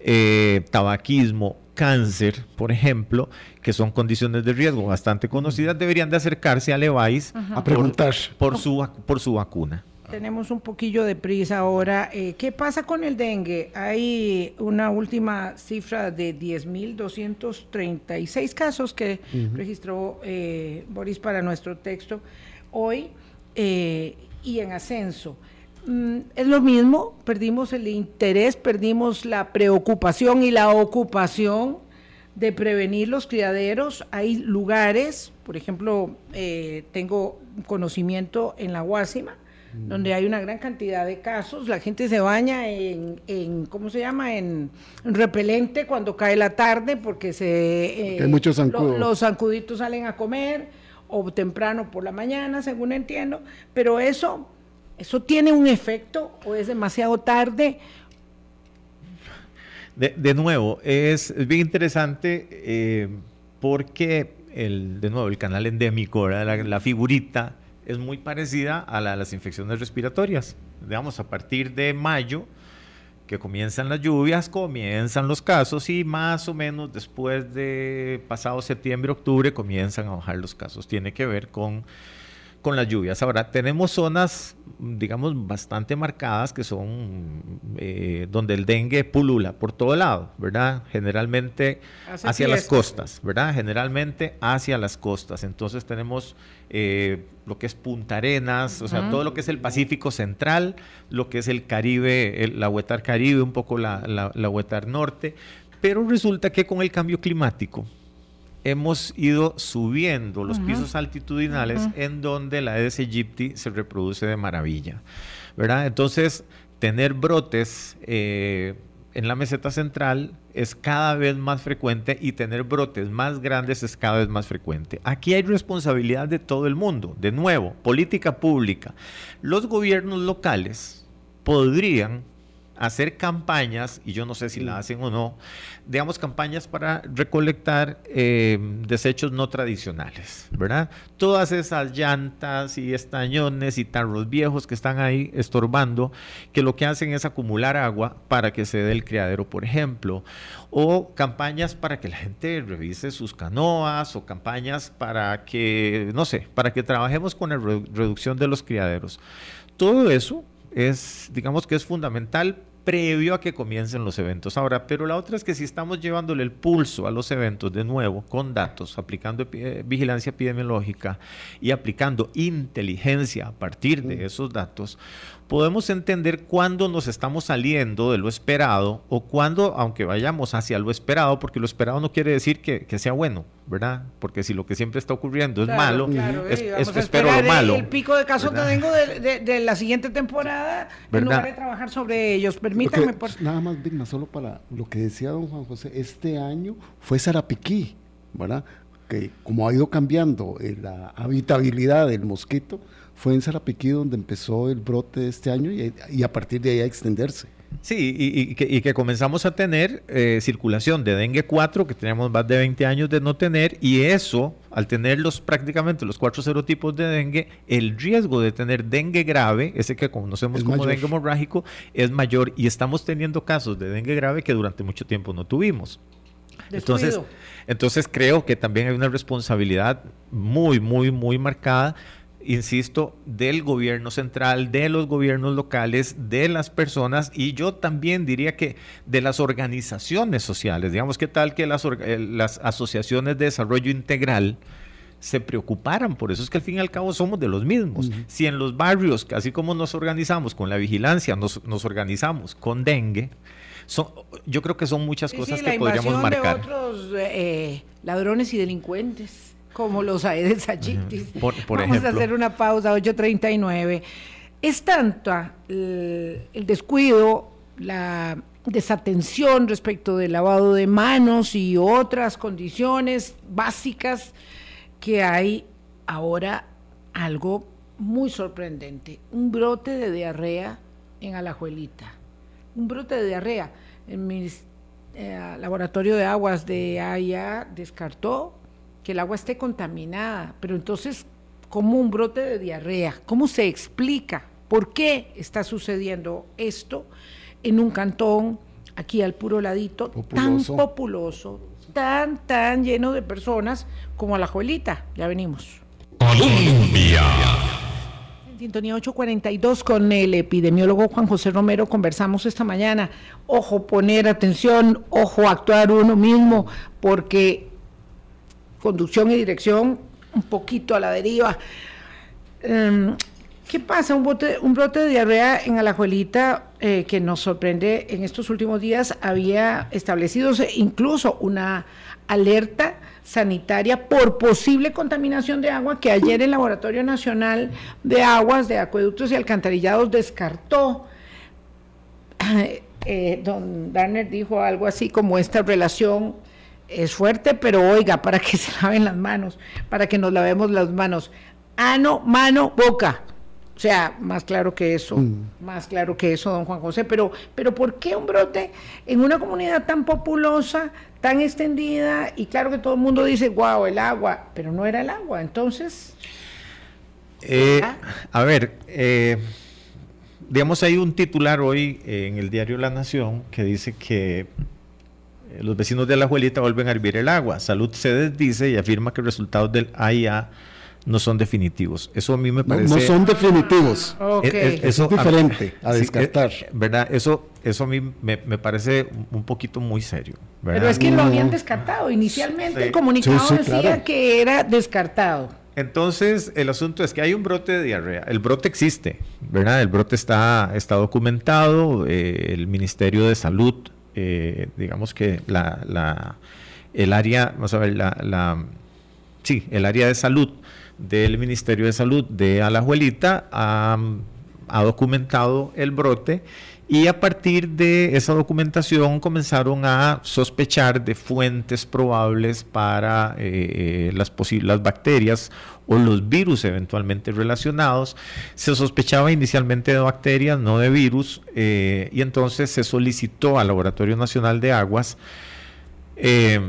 Speaker 4: eh, tabaquismo, cáncer, por ejemplo, que son condiciones de riesgo bastante conocidas, deberían de acercarse a Levi's
Speaker 3: a preguntar
Speaker 4: por, su, por su vacuna.
Speaker 2: Tenemos un poquillo de prisa ahora. Eh, ¿Qué pasa con el dengue? Hay una última cifra de 10.236 casos que registró eh, Boris para nuestro texto hoy y en ascenso. Mm, es lo mismo, perdimos el interés, perdimos la preocupación y la ocupación de prevenir los criaderos. Hay lugares, por ejemplo, eh, tengo conocimiento en la Guásima, mm. donde hay una gran cantidad de casos. La gente se baña en, en ¿cómo se llama? En, repelente cuando cae la tarde porque se...
Speaker 3: Eh, muchos
Speaker 2: los zancuditos salen a comer o temprano por la mañana, según entiendo, pero eso ¿Eso tiene un efecto o es demasiado tarde?
Speaker 4: De, nuevo, es, bien interesante eh, porque, el, de nuevo, el canal endémico, la, figurita, es muy parecida a la de las infecciones respiratorias. Digamos, a partir de mayo, que comienzan las lluvias, comienzan los casos y más o menos después de pasado septiembre, octubre, comienzan a bajar los casos. Tiene que ver con con las lluvias. Ahora, tenemos zonas, digamos, bastante marcadas que son eh, donde el dengue pulula por todo lado, ¿verdad? Generalmente hacia las costas, ¿verdad? Generalmente hacia las costas. Entonces tenemos eh, lo que es Punta Arenas, o sea, todo lo que es el Pacífico Central, lo que es el Caribe, la Huetar Caribe, un poco la, la, la Huetar Norte. Pero resulta que con el cambio climático, hemos ido subiendo los pisos altitudinales en donde la Aedes aegypti se reproduce de maravilla, ¿verdad? Entonces, tener brotes eh, en la meseta central es cada vez más frecuente y tener brotes más grandes es cada vez más frecuente. Aquí hay responsabilidad de todo el mundo. De nuevo, política pública. Los gobiernos locales podrían hacer campañas, y yo no sé si la hacen o no, digamos campañas para recolectar eh, desechos no tradicionales, ¿verdad? Todas esas llantas y estañones y tarros viejos que están ahí estorbando, que lo que hacen es acumular agua para que se dé el criadero, por ejemplo, o campañas para que la gente revise sus canoas, o campañas para que, no sé, para que trabajemos con la reducción de los criaderos. Todo eso es, digamos que es fundamental previo a que comiencen los eventos. Ahora, pero la otra es que si estamos llevándole el pulso a los eventos de nuevo con datos, aplicando eh, vigilancia epidemiológica y aplicando inteligencia a partir de esos datos, podemos entender cuándo nos estamos saliendo de lo esperado o cuándo, aunque vayamos hacia lo esperado, porque lo esperado no quiere decir que, sea bueno, ¿verdad? Porque si lo que siempre está ocurriendo es malo, es, espero lo malo.
Speaker 2: El pico de casos que tengo de, la siguiente temporada, en lugar de trabajar sobre ellos. Permítanme. por...
Speaker 3: Nada más, Vigna, solo para lo que decía don Juan José, este año fue Sarapiquí, ¿verdad? Que como ha ido cambiando eh, la habitabilidad del mosquito, fue en Sarapiquí donde empezó el brote de este año y, a partir de ahí a extenderse.
Speaker 4: Sí, y, que, comenzamos a tener eh, circulación de dengue 4, que tenemos más de 20 años de no tener, y eso, al tener los, prácticamente los cuatro serotipos de dengue, el riesgo de tener dengue grave, ese que conocemos como dengue hemorrágico, es mayor, y estamos teniendo casos de dengue grave que durante mucho tiempo no tuvimos. Entonces, entonces creo que también hay una responsabilidad muy, muy, muy marcada insisto, del gobierno central, de los gobiernos locales, de las personas y yo también diría que de las organizaciones sociales. Digamos, ¿qué tal que las, eh, las asociaciones de desarrollo integral se preocuparan? Por eso es que al fin y al cabo somos de los mismos. Si en los barrios, así como nos organizamos con la vigilancia, nos, organizamos con dengue, son, yo creo que son muchas cosas que podríamos marcar.
Speaker 2: De otros eh, ladrones y delincuentes como los Aedes aegyptis. Vamos a hacer una pausa, 8.39. Es tanto el, el descuido, la desatención respecto del lavado de manos y otras condiciones básicas que hay ahora algo muy sorprendente, un brote de diarrea en Alajuelita, un brote de diarrea. En mi eh, laboratorio de aguas de allá descartó que el agua esté contaminada, pero entonces, ¿cómo un brote de diarrea? ¿Cómo se explica por qué está sucediendo esto en un cantón, aquí al puro ladito, tan populoso, tan, tan lleno de personas como la Joelita? Ya venimos. Colombia. En sintonía 842 con el epidemiólogo Juan José Romero conversamos esta mañana. Ojo, poner atención, ojo, actuar uno mismo, porque conducción y dirección un poquito a la deriva. Em, ¿Qué pasa? Un, un brote de diarrea en Alajuelita eh, que nos sorprende en estos últimos días. Había establecido incluso una alerta sanitaria por posible contaminación de agua que ayer el Laboratorio Nacional de Aguas de Acueductos y Alcantarillados descartó. Eh, don Darner dijo algo así como esta relación es fuerte, pero oiga, para que se laven las manos, para que nos lavemos las manos. Ano, mano, boca. O sea, más claro que eso, mm. más claro que eso, don Juan José. Pero, pero ¿por qué un brote en una comunidad tan populosa, tan extendida? Y claro que todo el mundo dice, wow, el agua, pero no era el agua. Entonces.
Speaker 4: Eh, a ver, eh, digamos, hay un titular hoy en el diario La Nación que dice que los vecinos de la Juelita vuelven a hervir el agua. Salud se desdice y afirma que los resultados del AIA no son definitivos. Eso a mí me parece...
Speaker 3: No, son definitivos. eso es diferente a, descartar.
Speaker 4: ¿Verdad? Eso, eso a mí me, parece un poquito muy serio.
Speaker 2: Pero es que lo habían descartado. Inicialmente el comunicado decía que era descartado.
Speaker 4: Entonces, el asunto es que hay un brote de diarrea. El brote existe, ¿verdad? El brote está, está documentado. Eh, el Ministerio de Salud eh, digamos que el área, vamos a ver, sí, el área de salud del Ministerio de Salud de Alajuelita ha, documentado el brote y a partir de esa documentación comenzaron a sospechar de fuentes probables para eh, las, las bacterias o los virus eventualmente relacionados. Se sospechaba inicialmente de bacterias, no de virus, eh, y entonces se solicitó al Laboratorio Nacional de Aguas eh,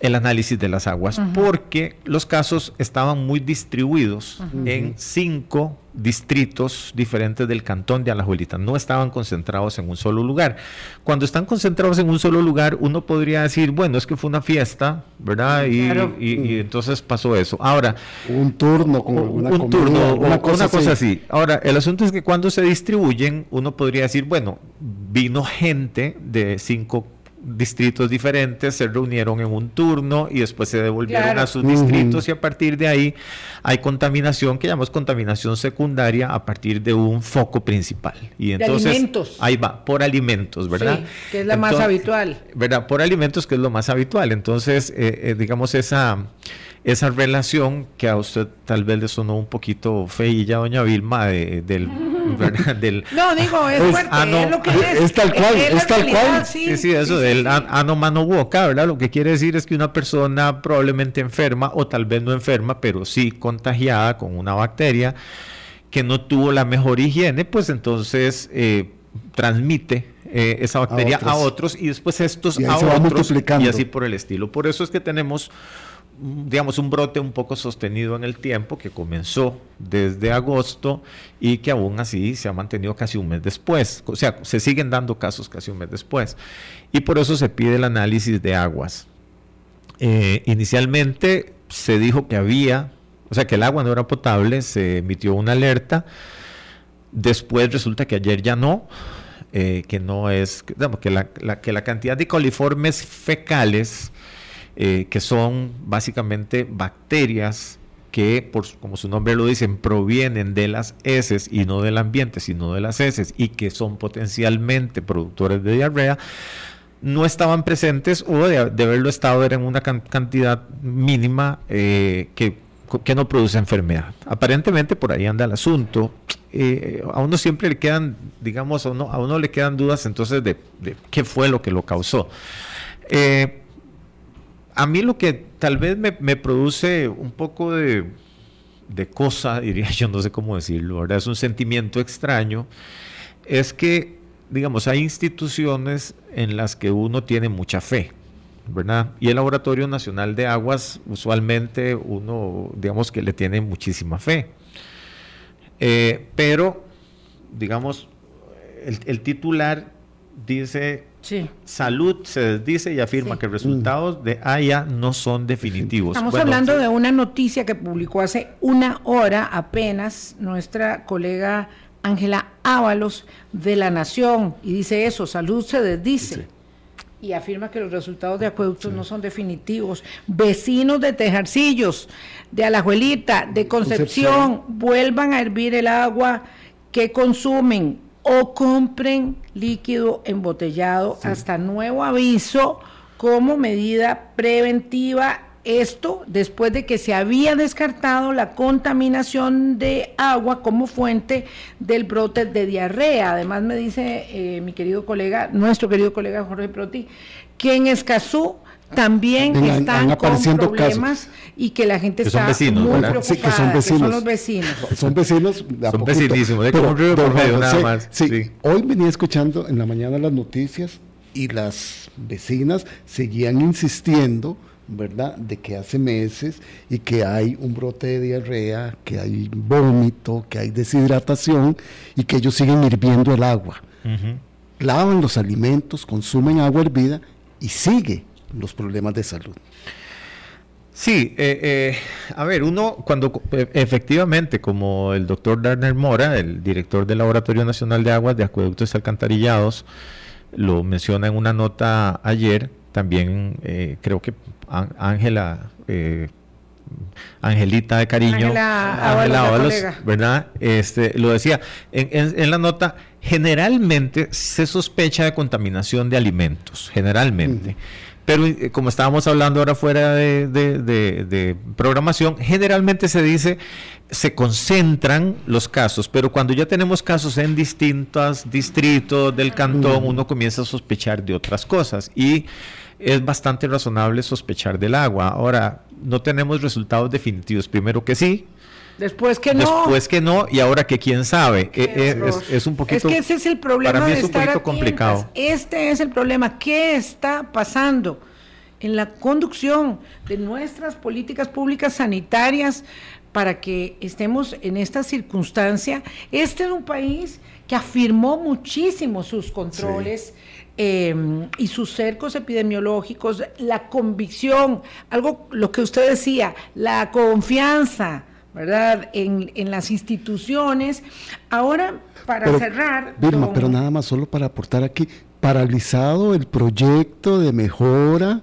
Speaker 4: el análisis de las aguas, porque los casos estaban muy distribuidos en cinco distritos diferentes del cantón de Alajuelita, no estaban concentrados en un solo lugar. Cuando están concentrados en un solo lugar, uno podría decir, bueno, es que fue una fiesta, ¿verdad? Y, entonces pasó eso. Ahora,
Speaker 3: un turno con
Speaker 4: un turno, una, cosa, así. Ahora, el asunto es que cuando se distribuyen, uno podría decir, bueno, vino gente de cinco distritos diferentes se reunieron en un turno y después se devolvieron a sus distritos y a partir de ahí hay contaminación que llamamos contaminación secundaria a partir de un foco principal. Y entonces
Speaker 2: alimentos.
Speaker 4: ahí va, por alimentos, ¿verdad? Sí,
Speaker 2: que es la más habitual.
Speaker 4: ¿Verdad? Por alimentos que es lo más habitual. Entonces, eh, eh, digamos esa esa relación que a usted tal vez le sonó un poquito feilla, doña Vilma, de, del,
Speaker 2: del... No, digo, es, fuerte, es lo que es.
Speaker 3: Es tal cual, es, tal cual.
Speaker 4: Sí, sí, eso del ano, mano, boca, ¿verdad? Lo que quiere decir es que una persona probablemente enferma, o tal vez no enferma, pero sí contagiada con una bacteria que no tuvo la mejor higiene, pues entonces eh, transmite eh, esa bacteria a otros. y después estos a otros y así por el estilo. Por eso es que tenemos digamos, un brote un poco sostenido en el tiempo que comenzó desde agosto y que aún así se ha mantenido casi un mes después. O sea, se siguen dando casos casi un mes después. Y por eso se pide el análisis de aguas. Eh, inicialmente se dijo que había, o sea, que el agua no era potable, se emitió una alerta. Después resulta que ayer ya no, eh, que no es, que la, que la cantidad de coliformes fecales eh, que son básicamente bacterias que, por, como su nombre lo dice, provienen de las heces y no del ambiente, sino de las heces y que son potencialmente productores de diarrea, no estaban presentes o de, haberlo estado era en una cantidad mínima eh, que, que, no produce enfermedad. Aparentemente por ahí anda el asunto. Eh, a uno siempre le quedan, digamos, a uno, a uno le quedan dudas entonces de, de qué fue lo que lo causó. A mí lo que tal vez me, produce un poco de, cosa, diría yo, no sé cómo decirlo. Es un sentimiento extraño, es que, digamos, hay instituciones en las que uno tiene mucha fe, ¿verdad? Y el Laboratorio Nacional de Aguas, usualmente uno, digamos que le tiene muchísima fe. Eh, pero, digamos, el titular dice Salud se desdice y afirma que resultados de AIA no son definitivos.
Speaker 2: Estamos hablando de una noticia que publicó hace una hora apenas nuestra colega Ángela Ábalos de La Nación y dice eso, salud se desdice. Y afirma que los resultados de acueductos no son definitivos. Vecinos de Tejarcillos, de Alajuelita, de Concepción, vuelvan a hervir el agua que consumen o compren líquido embotellado hasta nuevo aviso como medida preventiva. Esto después de que se había descartado la contaminación de agua como fuente del brote de diarrea. Además me dice eh, mi querido colega, nuestro querido colega Jorge Proti, que en Escazú también, están con problemas y que la gente está muy preocupada. Sí, que son vecinos. son los vecinos.
Speaker 3: Son vecinos.
Speaker 4: son vecinísimos. De pero,
Speaker 3: pero, nada más. Sí, Hoy venía escuchando en la mañana las noticias y las vecinas seguían insistiendo, ¿verdad?, de que hace meses y que hay un brote de diarrea, que hay vómito, que hay deshidratación y que ellos siguen hirviendo el agua. Lavan los alimentos, consumen agua hervida y sigue los problemas de salud.
Speaker 4: Sí, eh, eh, a ver, uno cuando eh, efectivamente, como el doctor Darner Mora, el director del Laboratorio Nacional de Aguas de Acueductos y Alcantarillados, lo menciona en una nota ayer, también creo que Ángela, Angelita de cariño,
Speaker 2: Ángela
Speaker 4: ¿verdad? Este, lo decía en la nota, generalmente se sospecha de contaminación de alimentos, generalmente pero eh, como estábamos hablando ahora fuera de, programación, generalmente se dice, se concentran los casos, pero cuando ya tenemos casos en distintos distritos del cantón, uno comienza a sospechar de otras cosas y es bastante razonable sospechar del agua. Ahora, no tenemos resultados definitivos. Primero que sí,
Speaker 2: Después que no.
Speaker 4: Después que no, y ahora que quién sabe. Eh, eh, es, un poquito.
Speaker 2: Es que ese es el problema para mí es un poquito complicado. Este es el problema. ¿Qué está pasando en la conducción de nuestras políticas públicas sanitarias para que estemos en esta circunstancia? Este es un país que afirmó muchísimo sus controles. Em, y sus cercos epidemiológicos, la convicción, algo lo que usted decía, la confianza, ¿verdad? En, en las instituciones. Ahora, para cerrar...
Speaker 3: Vilma, pero nada más, solo para aportar aquí, paralizado el proyecto de mejora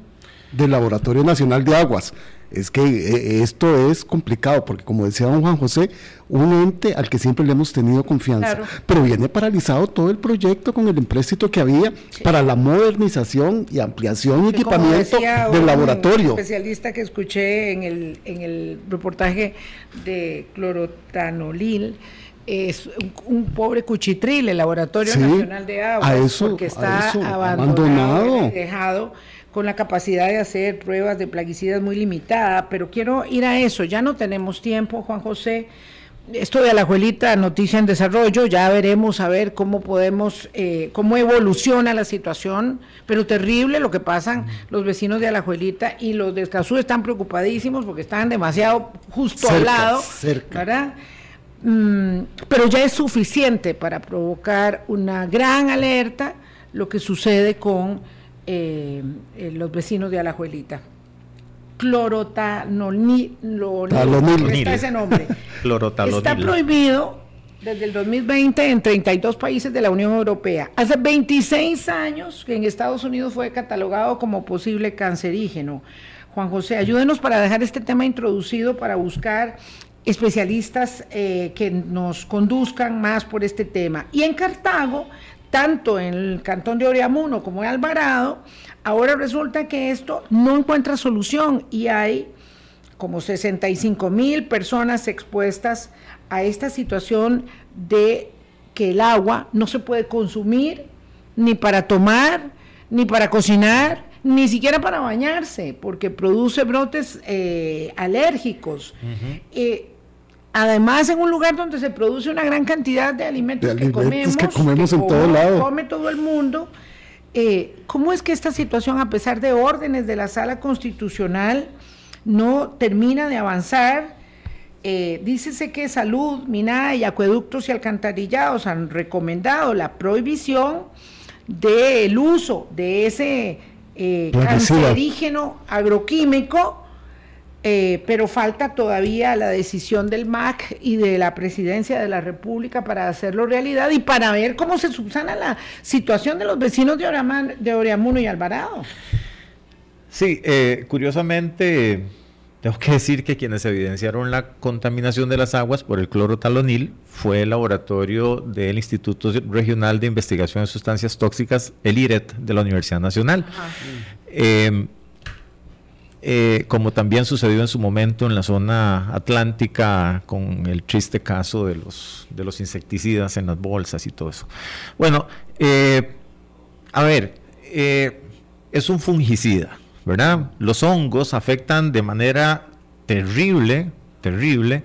Speaker 3: del Laboratorio Nacional de Aguas es que eh, esto es complicado, porque como decía don Juan José, un ente al que siempre le hemos tenido confianza, pero viene paralizado todo el proyecto con el empréstito que había para la modernización y ampliación y equipamiento del laboratorio.
Speaker 2: especialista que escuché en el, en el reportaje de clorotanolil, es un, pobre cuchitril, el Laboratorio Nacional de Aguas, porque está abandonado, dejado con la capacidad de hacer pruebas de plaguicidas muy limitada, pero quiero ir a eso, ya no tenemos tiempo, Juan José. Esto de la abuelita, noticia en desarrollo, ya veremos a ver cómo podemos, eh, cómo evoluciona la situación, pero terrible lo que pasan los vecinos de Alajuelita y los de Escazú están preocupadísimos porque están demasiado justo al lado, ¿verdad? Mm, pero ya es suficiente para provocar una gran alerta lo que sucede con eh, eh, los vecinos de Alajuelita. Clorotanolil, está ese nombre. está prohibido desde el 2020 en 32 países de la Unión Europea. Hace 26 años que en Estados Unidos fue catalogado como posible cancerígeno. Juan José, ayúdenos para dejar este tema introducido, para buscar especialistas eh, que nos conduzcan más por este tema. Y en Cartago tanto en el cantón de Oriamuno como en Alvarado, ahora resulta que esto no encuentra solución y hay como 65 mil personas expuestas a esta situación de que el agua no se puede consumir ni para tomar, ni para cocinar, ni siquiera para bañarse, porque produce brotes eh, alérgicos. Además, en un lugar donde se produce una gran cantidad de alimentos, que comemos,
Speaker 3: que comemos en todo lado.
Speaker 2: come todo el mundo, eh, ¿cómo es que esta situación, a pesar de órdenes de la Sala Constitucional, no termina de avanzar? Eh, dícese que Salud, Minada y Acueductos y Alcantarillados han recomendado la prohibición del uso de ese eh, cancerígeno agroquímico eh, pero falta todavía la decisión del MAC y de la presidencia de la República para hacerlo realidad y para ver cómo se subsana la situación de los vecinos de, de Oriamuno y Alvarado.
Speaker 4: Sí, eh, curiosamente, tengo que decir que quienes evidenciaron la contaminación de las aguas por el clorotalonil fue el laboratorio del Instituto Regional de Investigación de Sustancias Tóxicas, el IRET, de la Universidad Nacional. Eh, como también sucedió en su momento en la zona atlántica con el triste caso de los, de los insecticidas en las bolsas y todo eso. Bueno, eh, a ver, eh, es un fungicida, ¿verdad? Los hongos afectan de manera terrible, terrible,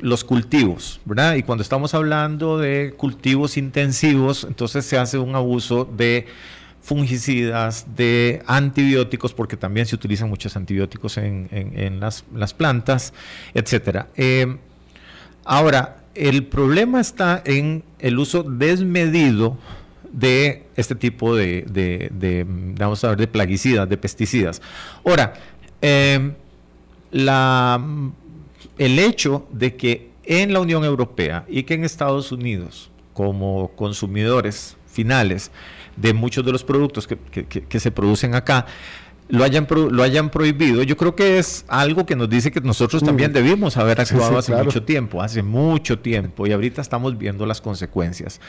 Speaker 4: los cultivos, ¿verdad? Y cuando estamos hablando de cultivos intensivos, entonces se hace un abuso de fungicidas, de antibióticos, porque también se utilizan muchos antibióticos en, las, plantas, etc. Eh, ahora, el problema está en el uso desmedido de este tipo de, vamos a ver, de plaguicidas, de pesticidas. Ahora, eh, la, el hecho de que en la Unión Europea y que en Estados Unidos, como consumidores finales, de muchos de los productos que, se producen acá, lo hayan, lo hayan prohibido, yo creo que es algo que nos dice que nosotros también mm. debimos haber actuado hace mucho tiempo, hace mucho tiempo, y ahorita estamos viendo las consecuencias.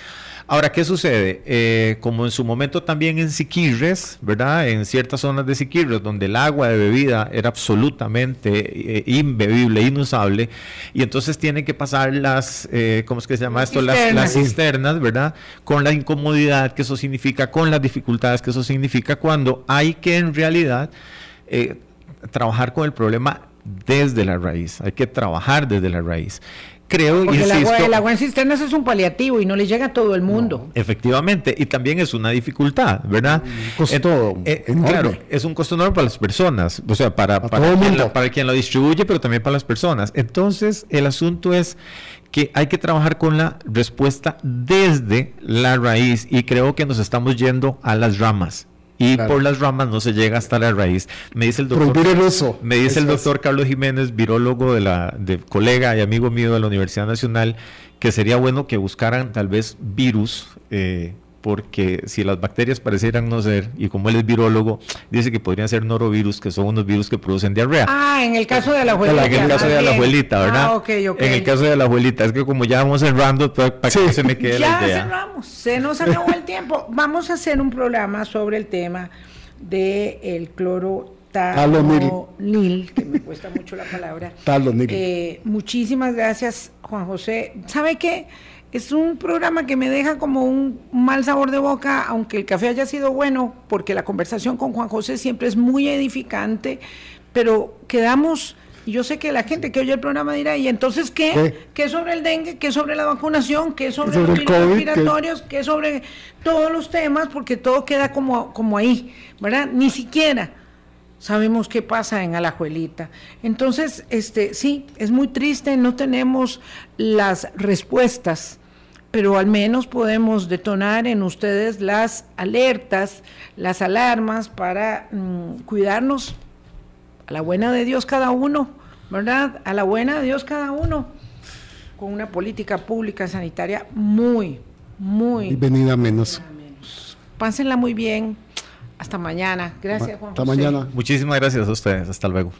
Speaker 4: Ahora, ¿qué sucede? Eh, como en su momento también en Siquirres, ¿verdad? En ciertas zonas de Siquirres, donde el agua de bebida era absolutamente eh, imbebible, inusable, y entonces tienen que pasar las, eh, ¿cómo es que se llama esto? Las, las cisternas, ¿verdad? Con la incomodidad que eso significa, con las dificultades que eso significa, cuando hay que en realidad trabajar con el problema desde la raíz, hay que trabajar desde la raíz creo,
Speaker 2: Porque el, agua, el agua en cisternas es un paliativo y no le llega a todo el mundo.
Speaker 4: efectivamente, y también es una dificultad, ¿verdad?
Speaker 3: costo
Speaker 4: eh, claro, es un costo enorme para las personas, o sea, para, para, quien para quien lo distribuye, pero también para las personas. Entonces, el asunto es que hay que trabajar con la respuesta desde la raíz y creo que nos estamos yendo a las ramas y por las ramas no se llega hasta la raíz. Me dice el doctor, Me dice el doctor Carlos Jiménez, virólogo de la de colega y amigo mío de la Universidad Nacional, que sería bueno que buscaran tal vez virus eh, porque si las bacterias parecieran no ser, y como él es virólogo, dice que podrían ser norovirus, que son unos virus que producen diarrea.
Speaker 2: Ah, en el caso de la abuelita.
Speaker 4: En el caso de la abuelita, ¿verdad? Ah, ok. En el caso de la abuelita, es que como ya vamos cerrando, para que se me quede la idea.
Speaker 2: Ya cerramos, se nos acabó el tiempo. Vamos a hacer un programa sobre el tema del el cloro talonil, que me cuesta mucho la palabra. Talonil. Eh, muchísimas gracias, Juan José. ¿Sabe qué? Es un programa que me deja como un mal sabor de boca, aunque el café haya sido bueno, porque la conversación con Juan José siempre es muy edificante, pero quedamos, yo sé que la gente que oye el programa dirá, ¿y entonces qué? ¿Qué, sobre el dengue? ¿Qué sobre la vacunación? ¿Qué sobre, los virus respiratorios? ¿Qué? sobre todos los temas? Porque todo queda como, como ahí, ¿verdad? Ni siquiera sabemos qué pasa en Alajuelita. Entonces, este, sí, es muy triste, no tenemos las respuestas pero al menos podemos detonar en ustedes las alertas, las alarmas para mm, cuidarnos a la buena de Dios cada uno, ¿verdad? A la buena de Dios cada uno, con una política pública sanitaria muy, muy...
Speaker 3: Y venida menos.
Speaker 2: Pásenla muy bien. Hasta mañana. Gracias, Juan.
Speaker 3: Hasta mañana.
Speaker 4: Muchísimas gracias a ustedes. Hasta luego.